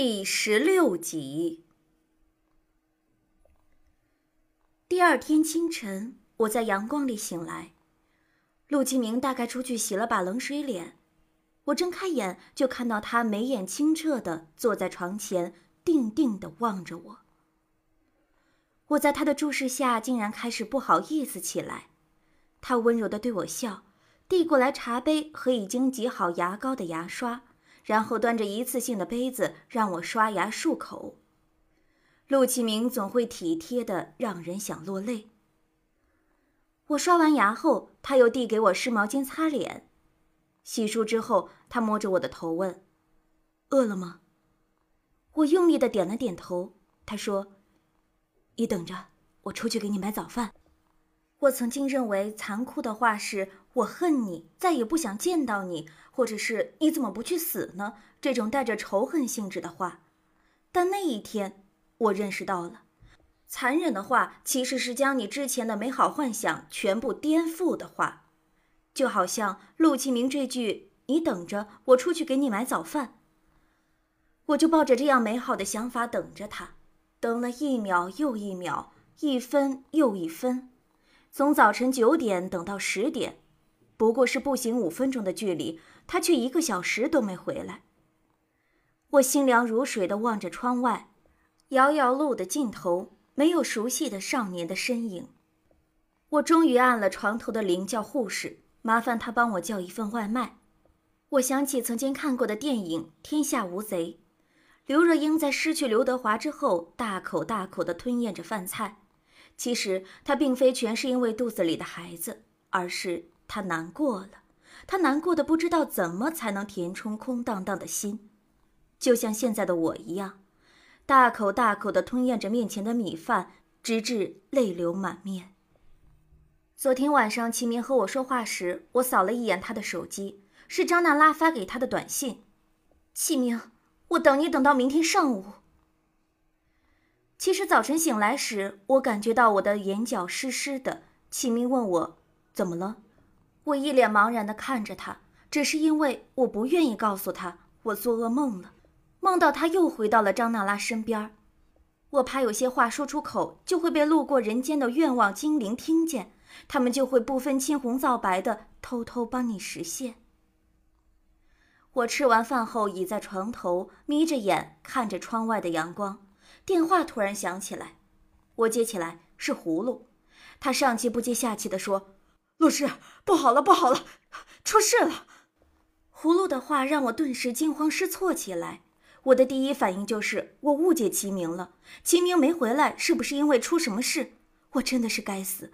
第十六集。第二天清晨，我在阳光里醒来，陆启明大概出去洗了把冷水脸。我睁开眼，就看到他眉眼清澈的坐在床前，定定的望着我。我在他的注视下，竟然开始不好意思起来。他温柔的对我笑，递过来茶杯和已经挤好牙膏的牙刷，然后端着一次性的杯子让我刷牙漱口。陆启明总会体贴的让人想落泪。我刷完牙后，他又递给我湿毛巾擦脸。洗漱之后，他摸着我的头问：“饿了吗？”我用力的点了点头。他说：“你等着，我出去给你买早饭。”我曾经认为残酷的话是“我恨你，再也不想见到你”，或者是“你怎么不去死呢”这种带着仇恨性质的话。但那一天，我认识到了，残忍的话其实是将你之前的美好幻想全部颠覆的话。就好像陆启明这句“你等着，我出去给你买早饭”，我就抱着这样美好的想法等着他，等了一秒又一秒，一分又一分，从早晨九点等到十点，不过是步行五分钟的距离，他却一个小时都没回来。我心凉如水的望着窗外，遥遥路的尽头没有熟悉的少年的身影。我终于按了床头的铃，叫护士。麻烦他帮我叫一份外卖。我想起曾经看过的电影《天下无贼》，刘若英在失去刘德华之后，大口大口地吞咽着饭菜。其实她并非全是因为肚子里的孩子，而是他难过了。他难过的不知道怎么才能填充空荡荡的心，就像现在的我一样，大口大口地吞咽着面前的米饭，直至泪流满面。昨天晚上，齐明和我说话时，我扫了一眼他的手机，是张娜拉发给他的短信。齐明，我等你等到明天上午。其实早晨醒来时，我感觉到我的眼角湿湿的。齐明问我怎么了，我一脸茫然的看着他，只是因为我不愿意告诉他我做噩梦了，梦到他又回到了张娜拉身边，我怕有些话说出口就会被路过人间的愿望精灵听见。他们就会不分青红皂白的偷偷帮你实现。我吃完饭后倚在床头，眯着眼看着窗外的阳光，电话突然响起来，我接起来是葫芦，他上气不接下气的说：“陆师，不好了，不好了，出事了！”葫芦的话让我顿时惊慌失措起来，我的第一反应就是我误解齐明了，齐明没回来，是不是因为出什么事？我真的是该死。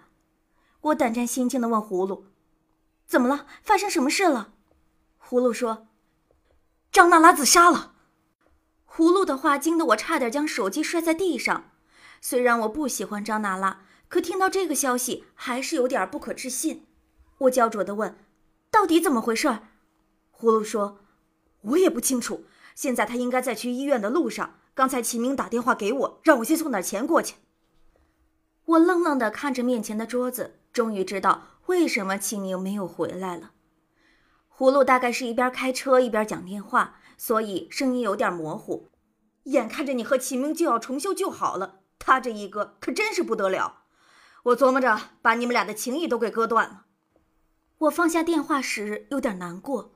我胆战心惊的问葫芦：“怎么了？发生什么事了？”葫芦说：“张娜拉自杀了。”葫芦的话惊得我差点将手机摔在地上。虽然我不喜欢张娜拉，可听到这个消息还是有点不可置信。我焦灼的问：“到底怎么回事？”葫芦说：“我也不清楚。现在他应该在去医院的路上。刚才齐明打电话给我，让我先送点钱过去。”我愣愣的看着面前的桌子。终于知道为什么齐明没有回来了。葫芦大概是一边开车一边讲电话，所以声音有点模糊。眼看着你和齐明就要重修旧好了，他这一个可真是不得了。我琢磨着把你们俩的情谊都给割断了。我放下电话时有点难过，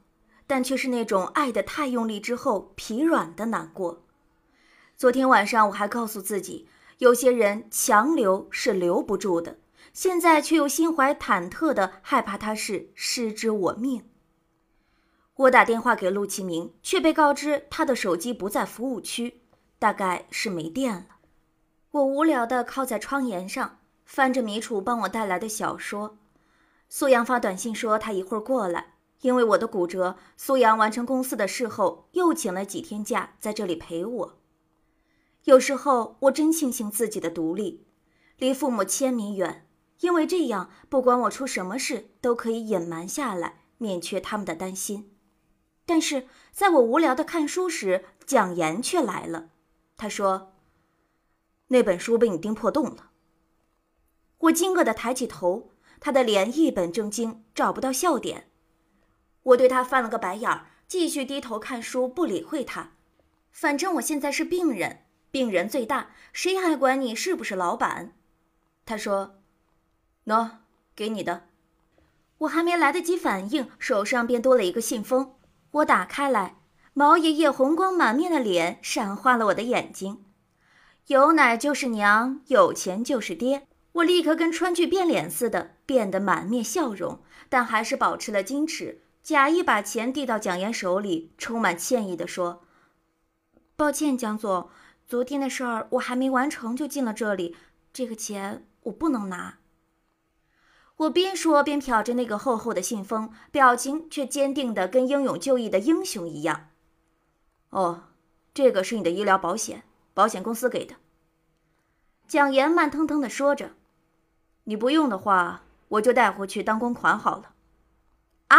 但却是那种爱的太用力之后疲软的难过。昨天晚上我还告诉自己，有些人强留是留不住的。现在却又心怀忐忑的害怕他是失之我命。我打电话给陆启明，却被告知他的手机不在服务区，大概是没电了。我无聊的靠在窗沿上，翻着米楚帮我带来的小说。苏阳发短信说他一会儿过来，因为我的骨折，苏阳完成公司的事后又请了几天假，在这里陪我。有时候我真庆幸自己的独立，离父母千米远。因为这样，不管我出什么事，都可以隐瞒下来，免却他们的担心。但是在我无聊的看书时，蒋岩却来了。他说：“那本书被你钉破洞了。”我惊愕的抬起头，他的脸一本正经，找不到笑点。我对他翻了个白眼，继续低头看书，不理会他。反正我现在是病人，病人最大，谁还管你是不是老板？他说：“喏，给你的。”我还没来得及反应，手上便多了一个信封。我打开来，毛爷爷红光满面的脸闪花了我的眼睛。有奶就是娘，有钱就是爹。我立刻跟川剧变脸似的，变得满面笑容，但还是保持了矜持，假意把钱递到蒋岩手里，充满歉意地说：“抱歉，蒋总，昨天的事儿我还没完成就进了这里，这个钱我不能拿。”我边说边瞟着那个厚厚的信封，表情却坚定的跟英勇就义的英雄一样。哦，这个是你的医疗保险，保险公司给的。蒋岩慢腾腾的说着：“你不用的话，我就带回去当公款好了。”啊！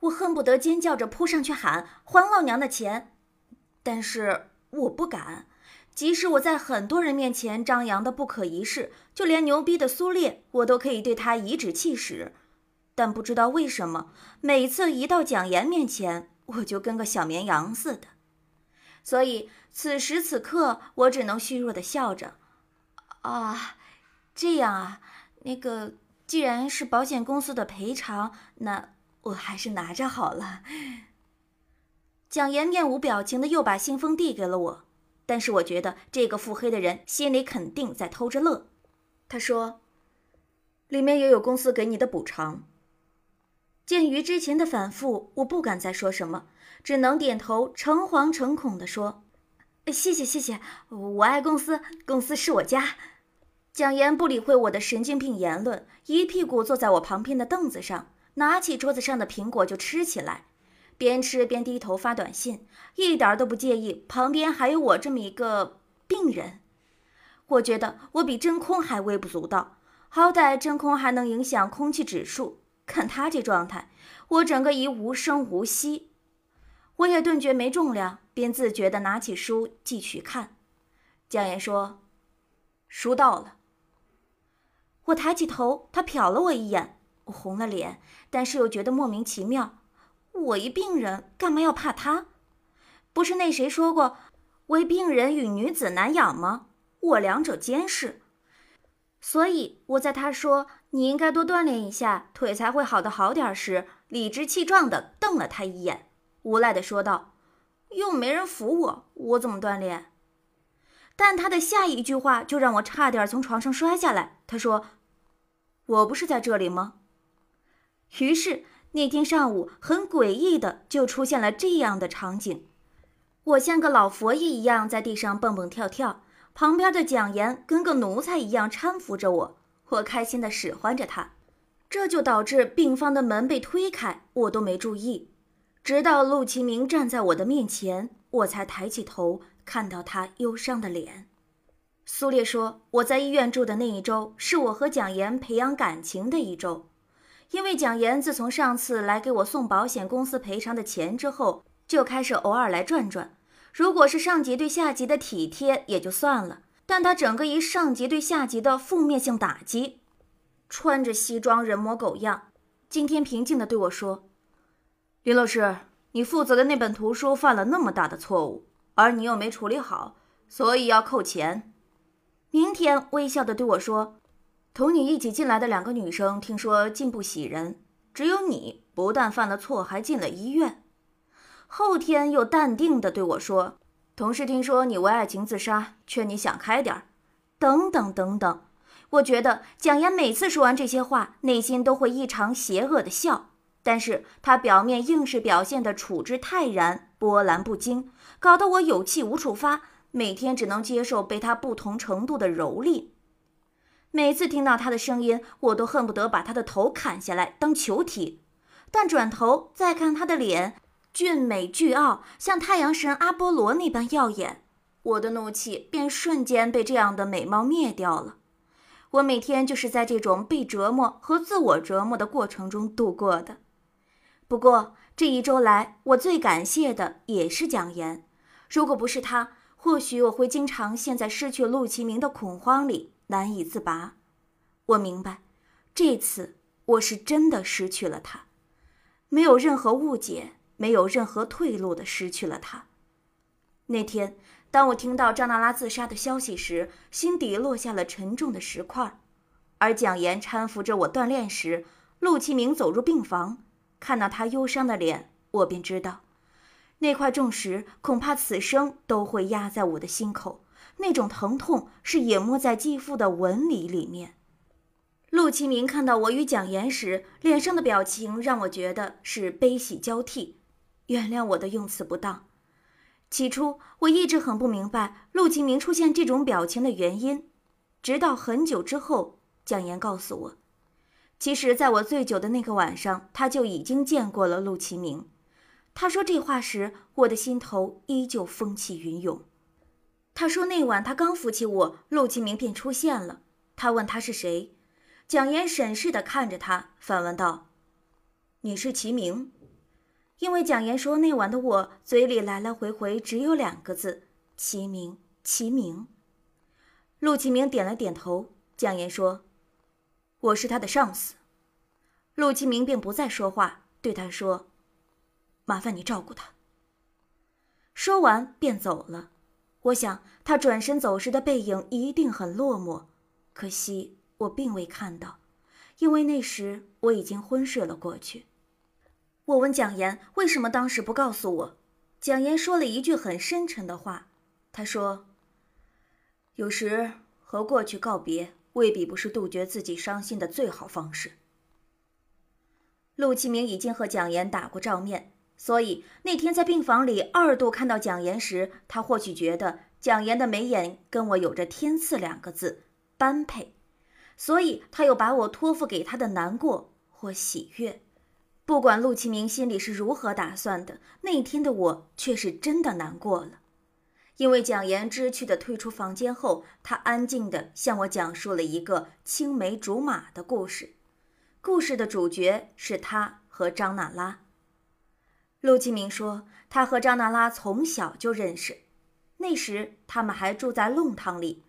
我恨不得尖叫着扑上去喊：“还老娘的钱！”但是我不敢。即使我在很多人面前张扬的不可一世，就连牛逼的苏烈，我都可以对他颐指气使。但不知道为什么，每次一到蒋岩面前，我就跟个小绵羊似的。所以此时此刻，我只能虚弱的笑着。啊，这样啊，那个既然是保险公司的赔偿，那我还是拿着好了。蒋岩面无表情的又把信封递给了我。但是我觉得这个腹黑的人心里肯定在偷着乐。他说：“里面也有公司给你的补偿。”鉴于之前的反复，我不敢再说什么，只能点头，诚惶诚恐地说：“谢谢谢谢，我爱公司，公司是我家。”蒋岩不理会我的神经病言论，一屁股坐在我旁边的凳子上，拿起桌子上的苹果就吃起来。边吃边低头发短信，一点都不介意旁边还有我这么一个病人。我觉得我比真空还微不足道，好歹真空还能影响空气指数，看他这状态，我整个一无声无息。我也顿觉没重量，便自觉地拿起书继续看。蒋岩说：“书到了。”我抬起头，他瞟了我一眼，我红了脸，但是又觉得莫名其妙。我一病人，干嘛要怕他？不是那谁说过“唯病人与女子难养”吗？我两者兼是。所以我在他说你应该多锻炼一下，腿才会好的好点时，理直气壮地瞪了他一眼，无赖地说道：“又没人扶我，我怎么锻炼？”但他的下一句话就让我差点从床上摔下来。他说：“我不是在这里吗？”于是。那天上午，很诡异的就出现了这样的场景：我像个老佛爷一样在地上蹦蹦跳跳，旁边的蒋岩跟个奴才一样搀扶着我，我开心的使唤着他，这就导致病房的门被推开，我都没注意，直到陆其明站在我的面前，我才抬起头看到他忧伤的脸。苏烈说，我在医院住的那一周，是我和蒋岩培养感情的一周。因为蒋岩自从上次来给我送保险公司赔偿的钱之后，就开始偶尔来转转。如果是上级对下级的体贴也就算了，但他整个一上级对下级的负面性打击。穿着西装，人模狗样。今天平静地对我说：“林老师，你负责的那本图书犯了那么大的错误，而你又没处理好，所以要扣钱。”明天微笑地对我说。同你一起进来的两个女生，听说进不喜人，只有你不但犯了错，还进了医院。后天又淡定地对我说：“同事听说你为爱情自杀，劝你想开点儿。”等等等等。我觉得蒋岩每次说完这些话，内心都会异常邪恶的笑，但是他表面硬是表现得处之泰然，波澜不惊，搞得我有气无处发，每天只能接受被他不同程度的蹂躏。每次听到他的声音，我都恨不得把他的头砍下来当球踢。但转头再看他的脸，俊美巨傲，像太阳神阿波罗那般耀眼，我的怒气便瞬间被这样的美貌灭掉了。我每天就是在这种被折磨和自我折磨的过程中度过的。不过这一周来，我最感谢的也是蒋岩。如果不是他，或许我会经常陷在失去陆其明的恐慌里。难以自拔，我明白，这次我是真的失去了他，没有任何误解，没有任何退路的失去了他。那天，当我听到张娜拉自杀的消息时，心底落下了沉重的石块。而蒋岩搀扶着我锻炼时，陆其明走入病房，看到他忧伤的脸，我便知道，那块重石恐怕此生都会压在我的心口。那种疼痛是淹没在继父的纹理里面。陆其明看到我与蒋岩时，脸上的表情让我觉得是悲喜交替。原谅我的用词不当。起初我一直很不明白陆其明出现这种表情的原因，直到很久之后，蒋岩告诉我，其实在我醉酒的那个晚上，他就已经见过了陆其明。他说这话时，我的心头依旧风起云涌。他说那晚他刚扶起我，陆其明便出现了。他问他是谁。蒋岩审视地看着他，反问道：“你是齐明？”因为蒋岩说那晚的我嘴里来来回回只有两个字：“齐明，齐明。”陆齐明点了点头。蒋岩说：“我是他的上司。”陆齐明便不再说话，对他说：“麻烦你照顾他。”说完便走了。我想他转身走时的背影一定很落寞，可惜。我并未看到，因为那时我已经昏睡了过去。我问蒋岩为什么当时不告诉我，蒋岩说了一句很深沉的话。他说：“有时和过去告别，未必不是杜绝自己伤心的最好方式。”陆启明已经和蒋岩打过照面，所以那天在病房里二度看到蒋岩时，他或许觉得蒋岩的眉眼跟我有着“天赐”两个字，般配。所以，他又把我托付给他的难过或喜悦，不管陆其明心里是如何打算的，那天的我却是真的难过了。因为蒋岩知趣的退出房间后，他安静的向我讲述了一个青梅竹马的故事。故事的主角是他和张娜拉。陆启明说，他和张娜拉从小就认识，那时他们还住在弄堂里。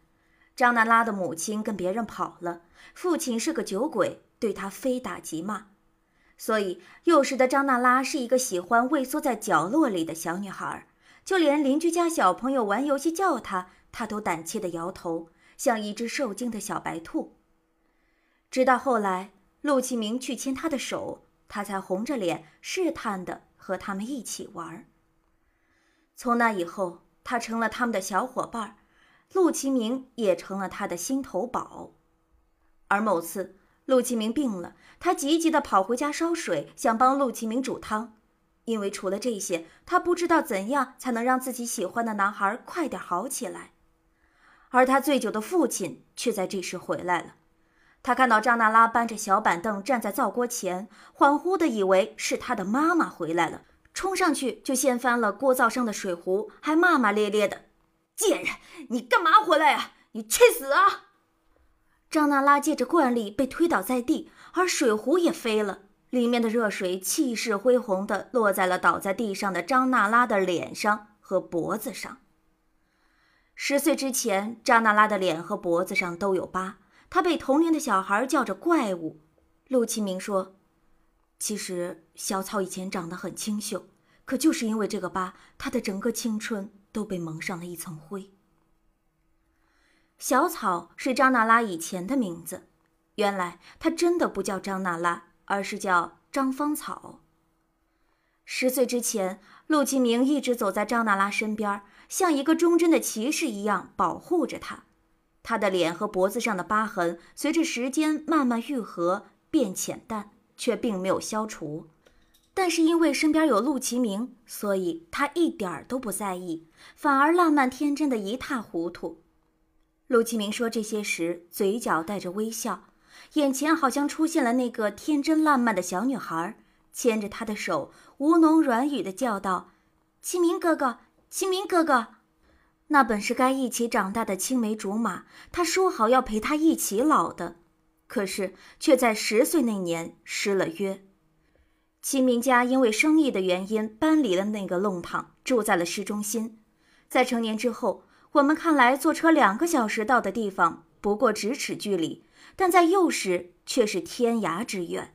张娜拉的母亲跟别人跑了，父亲是个酒鬼，对她非打即骂，所以幼时的张娜拉是一个喜欢畏缩在角落里的小女孩，就连邻居家小朋友玩游戏叫她，她都胆怯的摇头，像一只受惊的小白兔。直到后来，陆启明去牵她的手，她才红着脸试探的和他们一起玩。从那以后，他成了他们的小伙伴。陆其明也成了他的心头宝，而某次陆其明病了，他急急地跑回家烧水，想帮陆其明煮汤，因为除了这些，他不知道怎样才能让自己喜欢的男孩快点好起来。而他醉酒的父亲却在这时回来了，他看到张娜拉搬着小板凳站在灶锅前，恍惚地以为是他的妈妈回来了，冲上去就掀翻了锅灶上的水壶，还骂骂咧咧的。贱人，你干嘛回来呀？你去死啊！张娜拉借着惯力被推倒在地，而水壶也飞了，里面的热水气势恢宏地落在了倒在地上的张娜拉的脸上和脖子上。十岁之前，张娜拉的脸和脖子上都有疤，他被同龄的小孩叫着怪物。陆启明说：“其实小草以前长得很清秀，可就是因为这个疤，他的整个青春。”都被蒙上了一层灰。小草是张娜拉以前的名字，原来她真的不叫张娜拉，而是叫张芳草。十岁之前，陆其明一直走在张娜拉身边，像一个忠贞的骑士一样保护着她。他的脸和脖子上的疤痕随着时间慢慢愈合变浅淡，却并没有消除。但是因为身边有陆其明，所以他一点儿都不在意，反而烂漫天真的一塌糊涂。陆其明说这些时，嘴角带着微笑，眼前好像出现了那个天真烂漫的小女孩，牵着他的手，吴侬软语的叫道：“齐明哥哥，齐明哥哥。”那本是该一起长大的青梅竹马，他说好要陪他一起老的，可是却在十岁那年失了约。齐明家因为生意的原因搬离了那个弄堂，住在了市中心。在成年之后，我们看来坐车两个小时到的地方不过咫尺距离，但在幼时却是天涯之远。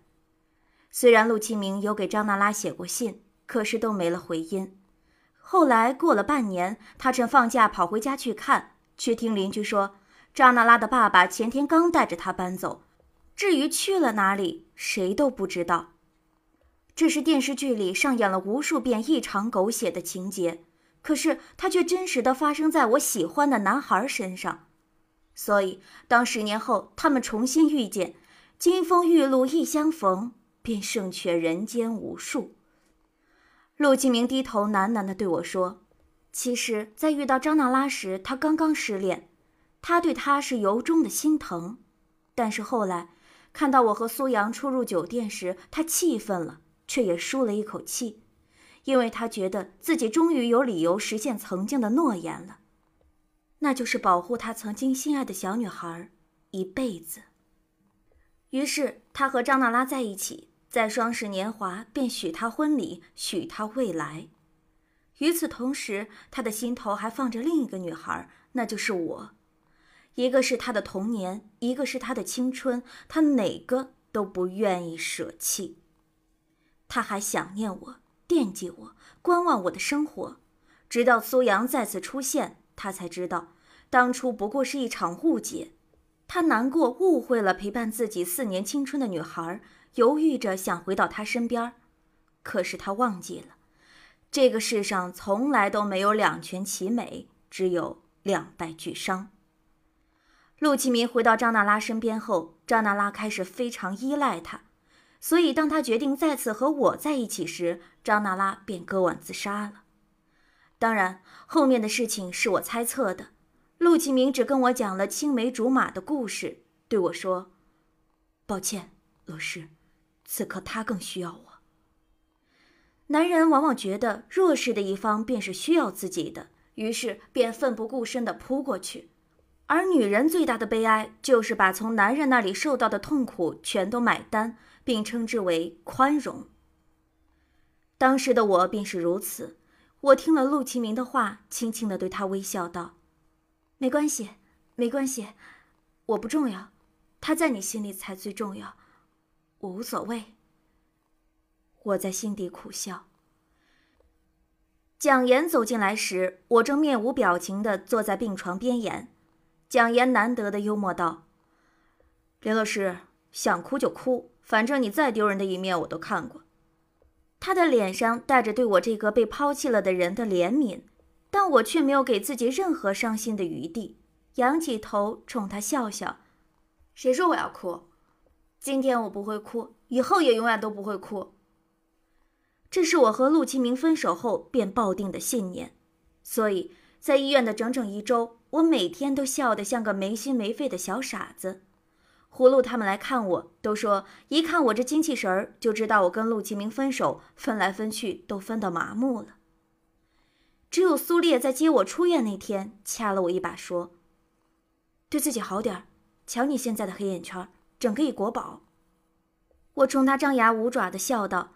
虽然陆启明有给张娜拉写过信，可是都没了回音。后来过了半年，他趁放假跑回家去看，却听邻居说，扎娜拉的爸爸前天刚带着他搬走，至于去了哪里，谁都不知道。这是电视剧里上演了无数遍异常狗血的情节，可是它却真实的发生在我喜欢的男孩身上。所以，当十年后他们重新遇见，金风玉露一相逢，便胜却人间无数。陆启明低头喃喃地对我说：“其实，在遇到张娜拉时，他刚刚失恋，他对她是由衷的心疼。但是后来，看到我和苏阳出入酒店时，他气愤了，却也舒了一口气，因为他觉得自己终于有理由实现曾经的诺言了，那就是保护他曾经心爱的小女孩一辈子。于是，他和张娜拉在一起。”在双十年华，便许他婚礼，许他未来。与此同时，他的心头还放着另一个女孩，那就是我。一个是他的童年，一个是他的青春，他哪个都不愿意舍弃。他还想念我，惦记我，观望我的生活，直到苏阳再次出现，他才知道，当初不过是一场误解。他难过，误会了陪伴自己四年青春的女孩。犹豫着想回到他身边，可是他忘记了，这个世上从来都没有两全其美，只有两败俱伤。陆启明回到张娜拉身边后，张娜拉开始非常依赖他，所以当他决定再次和我在一起时，张娜拉便割腕自杀了。当然，后面的事情是我猜测的。陆启明只跟我讲了青梅竹马的故事，对我说：“抱歉，老师。”此刻他更需要我。男人往往觉得弱势的一方便是需要自己的，于是便奋不顾身地扑过去；而女人最大的悲哀就是把从男人那里受到的痛苦全都买单，并称之为宽容。当时的我便是如此。我听了陆其明的话，轻轻地对他微笑道：“没关系，没关系，我不重要，他在你心里才最重要。”我无所谓。我在心底苦笑。蒋岩走进来时，我正面无表情的坐在病床边沿。蒋岩难得的幽默道：“林老师，想哭就哭，反正你再丢人的一面我都看过。”他的脸上带着对我这个被抛弃了的人的怜悯，但我却没有给自己任何伤心的余地，仰起头冲他笑笑：“谁说我要哭？”今天我不会哭，以后也永远都不会哭。这是我和陆其明分手后便抱定的信念，所以在医院的整整一周，我每天都笑得像个没心没肺的小傻子。葫芦他们来看我，都说一看我这精气神儿，就知道我跟陆其明分手，分来分去都分到麻木了。只有苏烈在接我出院那天，掐了我一把，说：“对自己好点儿，瞧你现在的黑眼圈。”整个一国宝。我冲他张牙舞爪的笑道：“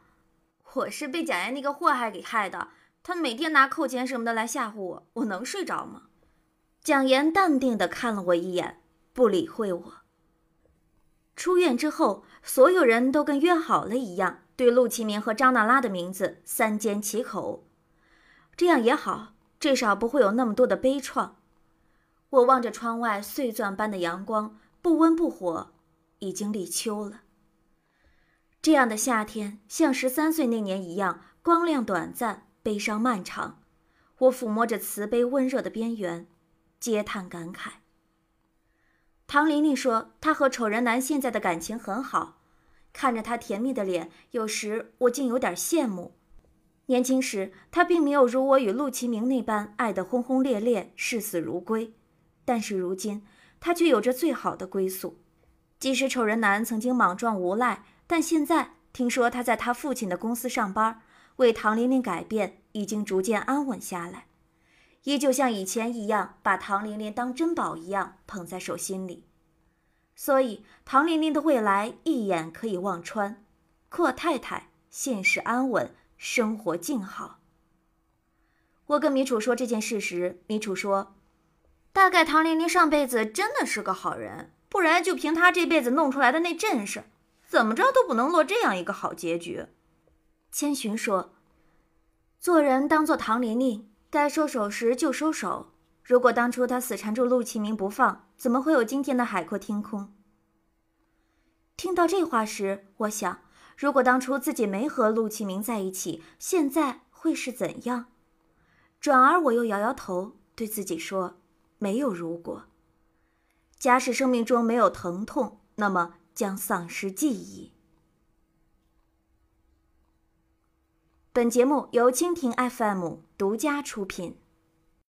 我是被蒋岩那个祸害给害的，他每天拿扣钱什么的来吓唬我，我能睡着吗？”蒋岩淡定的看了我一眼，不理会我。出院之后，所有人都跟约好了一样，对陆启明和张娜拉的名字三缄其口。这样也好，至少不会有那么多的悲怆。我望着窗外碎钻般的阳光，不温不火。已经立秋了。这样的夏天像十三岁那年一样，光亮短暂，悲伤漫长。我抚摸着瓷杯温热的边缘，嗟叹感慨。唐玲玲说，她和丑人男现在的感情很好。看着他甜蜜的脸，有时我竟有点羡慕。年轻时，他并没有如我与陆其明那般爱得轰轰烈烈、视死如归，但是如今，他却有着最好的归宿。即使丑人男曾经莽撞无赖，但现在听说他在他父亲的公司上班，为唐玲玲改变，已经逐渐安稳下来，依旧像以前一样把唐玲玲当珍宝一样捧在手心里。所以唐玲玲的未来一眼可以望穿，阔太太现实安稳，生活静好。我跟米楚说这件事时，米楚说：“大概唐玲玲上辈子真的是个好人。”不然，就凭他这辈子弄出来的那阵势，怎么着都不能落这样一个好结局。千寻说：“做人当做唐琳琳，该收手时就收手。如果当初他死缠住陆启明不放，怎么会有今天的海阔天空？听到这话时，我想，如果当初自己没和陆启明在一起，现在会是怎样？转而我又摇摇头，对自己说：没有如果。假使生命中没有疼痛，那么将丧失记忆。本节目由蜻蜓 FM 独家出品。